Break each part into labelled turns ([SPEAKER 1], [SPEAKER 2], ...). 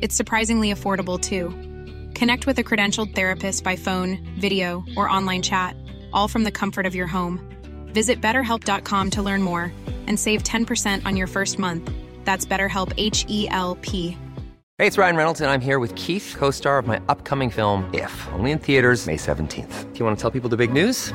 [SPEAKER 1] It's surprisingly affordable too. Connect with a credentialed therapist by phone, video, or online chat, all from the comfort of your home. Visit betterhelp.com to learn more and save 10% on your first month. That's BetterHelp H E L P.
[SPEAKER 2] Hey, it's Ryan Reynolds, and I'm here with Keith, co star of my upcoming film, If, only in theaters, May 17th. Do you want to tell people the big news?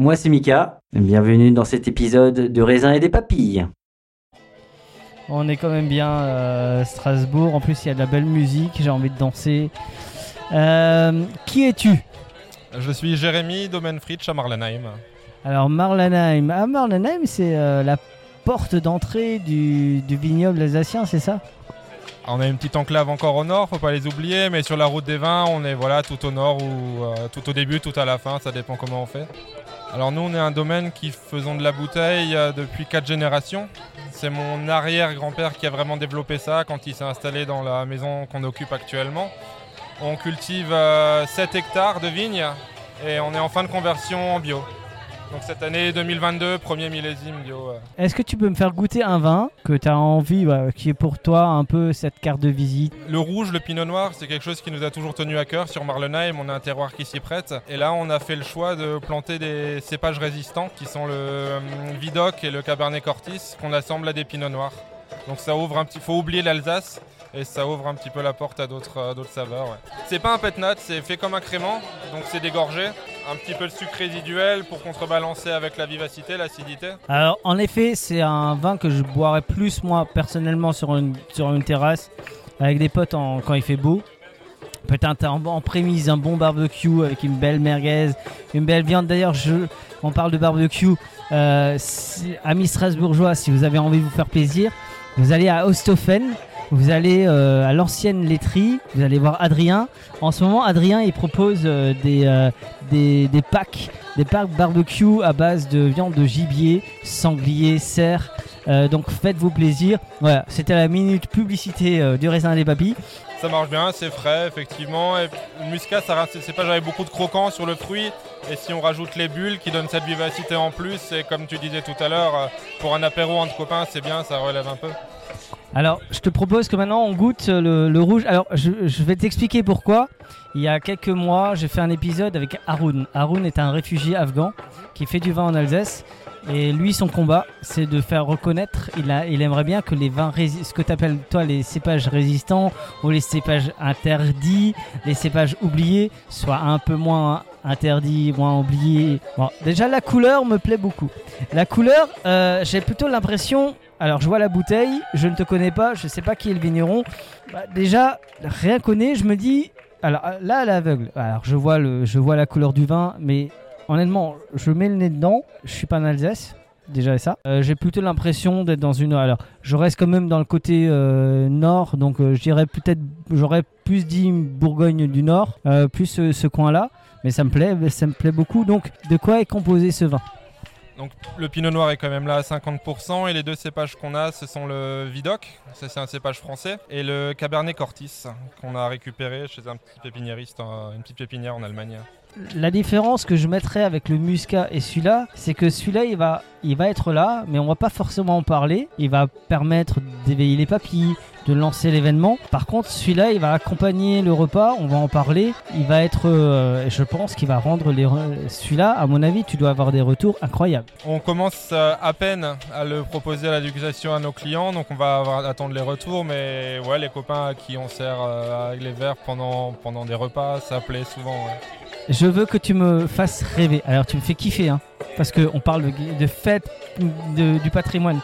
[SPEAKER 3] Moi c'est Mika, bienvenue dans cet épisode de raisin et des papilles.
[SPEAKER 4] On est quand même bien euh, Strasbourg. En plus, il y a de la belle musique. J'ai envie de danser. Euh, qui es-tu?
[SPEAKER 5] Je suis Jérémy Domenfritsch à Marlenheim.
[SPEAKER 4] Alors, Marlenheim. Ah, Marlenheim, c'est euh, la porte d'entrée du, du vignoble alsacien, c'est ça?
[SPEAKER 5] On a une petite enclave encore au nord, faut pas les oublier, mais sur la route des vins, on est voilà tout au nord ou euh, tout au début, tout à la fin, ça dépend comment on fait. Alors nous, on est un domaine qui faisons de la bouteille euh, depuis quatre générations. C'est mon arrière-grand-père qui a vraiment développé ça quand il s'est installé dans la maison qu'on occupe actuellement. On cultive euh, 7 hectares de vignes et on est en fin de conversion en bio. Donc cette année 2022, premier millésime bio. euh.
[SPEAKER 4] Est-ce que tu peux me faire goûter un vin que tu as envie, bah, qui est pour toi un peu cette carte de visite?
[SPEAKER 5] Le rouge, le pinot noir, c'est quelque chose qui nous a toujours tenu à cœur sur Marlenheim. On a un terroir qui s'y prête. Et là, on a fait le choix de planter des cépages résistants qui sont le euh, Vidoc et le Cabernet Cortis qu'on assemble à des pinots noirs. Donc ça ouvre un petit. Faut oublier l'Alsace et ça ouvre un petit peu la porte à d'autres saveurs. C'est pas un pet nat, c'est fait comme un crément, donc c'est dégorgé. Un petit peu de sucre résiduel pour contrebalancer avec la vivacité, l'acidité.
[SPEAKER 4] Alors, en effet, c'est un vin que je boirais plus, moi, personnellement, sur une, terrasse, avec des potes quand il fait beau. Peut-être en, en prémisse, un bon barbecue avec une belle merguez, une belle viande. D'ailleurs, on parle de barbecue. Euh, amis strasbourgeois, si vous avez envie de vous faire plaisir, vous allez à Osthofen, vous allez euh, à l'ancienne laiterie, vous allez voir Adrien. En ce moment, Adrien, il propose euh, des, euh, des, des packs, des packs barbecue à base de viande de gibier, sanglier, cerf. Donc faites-vous plaisir. Voilà, c'était la minute publicité du raisin des papilles.
[SPEAKER 5] Ça marche bien, c'est frais, effectivement. Et le muscat, ça c'est pas j'avais beaucoup de croquants sur le fruit. Et si on rajoute les bulles qui donnent cette vivacité en plus, et comme tu disais tout à l'heure, pour un apéro entre copains, c'est bien, ça relève un peu.
[SPEAKER 4] Alors, je te propose que maintenant on goûte le, le rouge. Alors, je, je vais t'expliquer pourquoi. Il y a quelques mois, j'ai fait un épisode avec Haroun. Haroun est un réfugié afghan qui fait du vin en Alsace. Et lui, son combat, c'est de faire reconnaître. Il, a, il aimerait bien que les vins, ce que tu appelles toi les cépages résistants ou les cépages interdits, les cépages oubliés, soient un peu moins interdits, moins oubliés. Bon, déjà, la couleur me plaît beaucoup. La couleur, euh, j'ai plutôt l'impression. Alors, je vois la bouteille, je ne te connais pas, je sais pas qui est le vigneron. Bah, déjà, rien connaît, je me dis. Alors euh, là, à l'aveugle, alors je vois, le, je vois la couleur du vin, mais honnêtement, je mets le nez dedans, je suis pas en Alsace, déjà ça. Euh, J'ai plutôt l'impression d'être dans une. Alors, je reste quand même dans le côté euh, nord, donc euh, je dirais peut-être, j'aurais plus dit Bourgogne du Nord, plus ce, ce coin-là, mais ça me plaît, ça me plaît beaucoup. Donc, de quoi est composé ce vin?
[SPEAKER 5] Donc le pinot noir est quand même là à 50%. Et les deux cépages qu'on a, ce sont le Vidoc, ça c'est un cépage français, et le Cabernet Cortis, qu'on a récupéré chez un petit pépiniériste, une petite pépinière en Allemagne.
[SPEAKER 4] La différence que je mettrais avec le Muscat et celui-là, c'est que celui-là, il va, être là, mais on va pas forcément en parler. Il va permettre d'éveiller les papilles, de lancer l'événement. Par contre, celui-là, il va accompagner le repas, on va en parler. Il va être, euh, je pense qu'il va rendre les. Celui-là, à mon avis, tu dois avoir des retours incroyables.
[SPEAKER 5] On commence euh, à peine à le proposer à la dégustation à nos clients, donc on va attendre les retours. Mais ouais, les copains à qui on sert euh, avec les verres pendant, des repas, ça plaît souvent.
[SPEAKER 4] Je veux que tu me fasses rêver. Alors, tu me fais kiffer, hein, parce qu'on parle de, de fête de- du patrimoine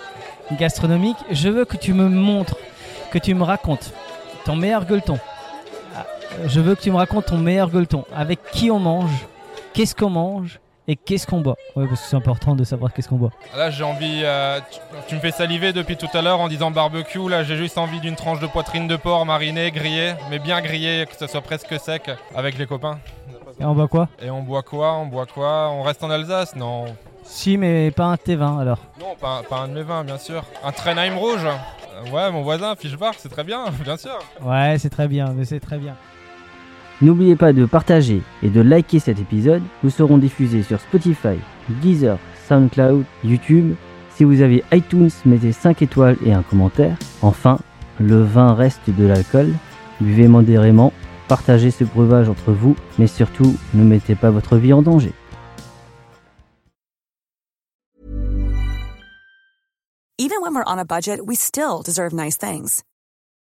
[SPEAKER 4] gastronomique. Je veux que tu me montres, que tu me racontes ton meilleur gueuleton. Ah, Je veux que tu me racontes ton meilleur gueuleton. Avec qui on mange, qu'est-ce qu'on mange? Et qu'est-ce qu'on boit. Ouais, parce que c'est important de savoir qu'est-ce qu'on boit.
[SPEAKER 5] Là, j'ai envie. euh, tu, tu me fais saliver depuis tout à l'heure en disant barbecue. Là, j'ai juste envie d'une tranche de poitrine de porc marinée, grillée, mais bien grillée, que ce soit presque sec, avec les copains.
[SPEAKER 4] Et on boit quoi
[SPEAKER 5] Et on boit quoi On boit quoi On reste en Alsace Non.
[SPEAKER 4] Si, mais pas un T20 alors.
[SPEAKER 5] Non, pas, pas un de mes vins, bien sûr. Un Trenheim rouge Euh, Ouais, mon voisin, Fischbach, c'est très bien, bien sûr.
[SPEAKER 4] Ouais, c'est très bien, mais c'est très bien.
[SPEAKER 3] N'oubliez pas de partager et de liker cet épisode. Nous serons diffusés sur Spotify, Deezer, SoundCloud, YouTube. Si vous avez iTunes, mettez 5 étoiles et un commentaire. Enfin, le vin reste de l'alcool. Buvez modérément, partagez ce breuvage entre vous, mais surtout, ne mettez pas votre vie en danger.
[SPEAKER 6] Even when we're on a budget, we still deserve nice things.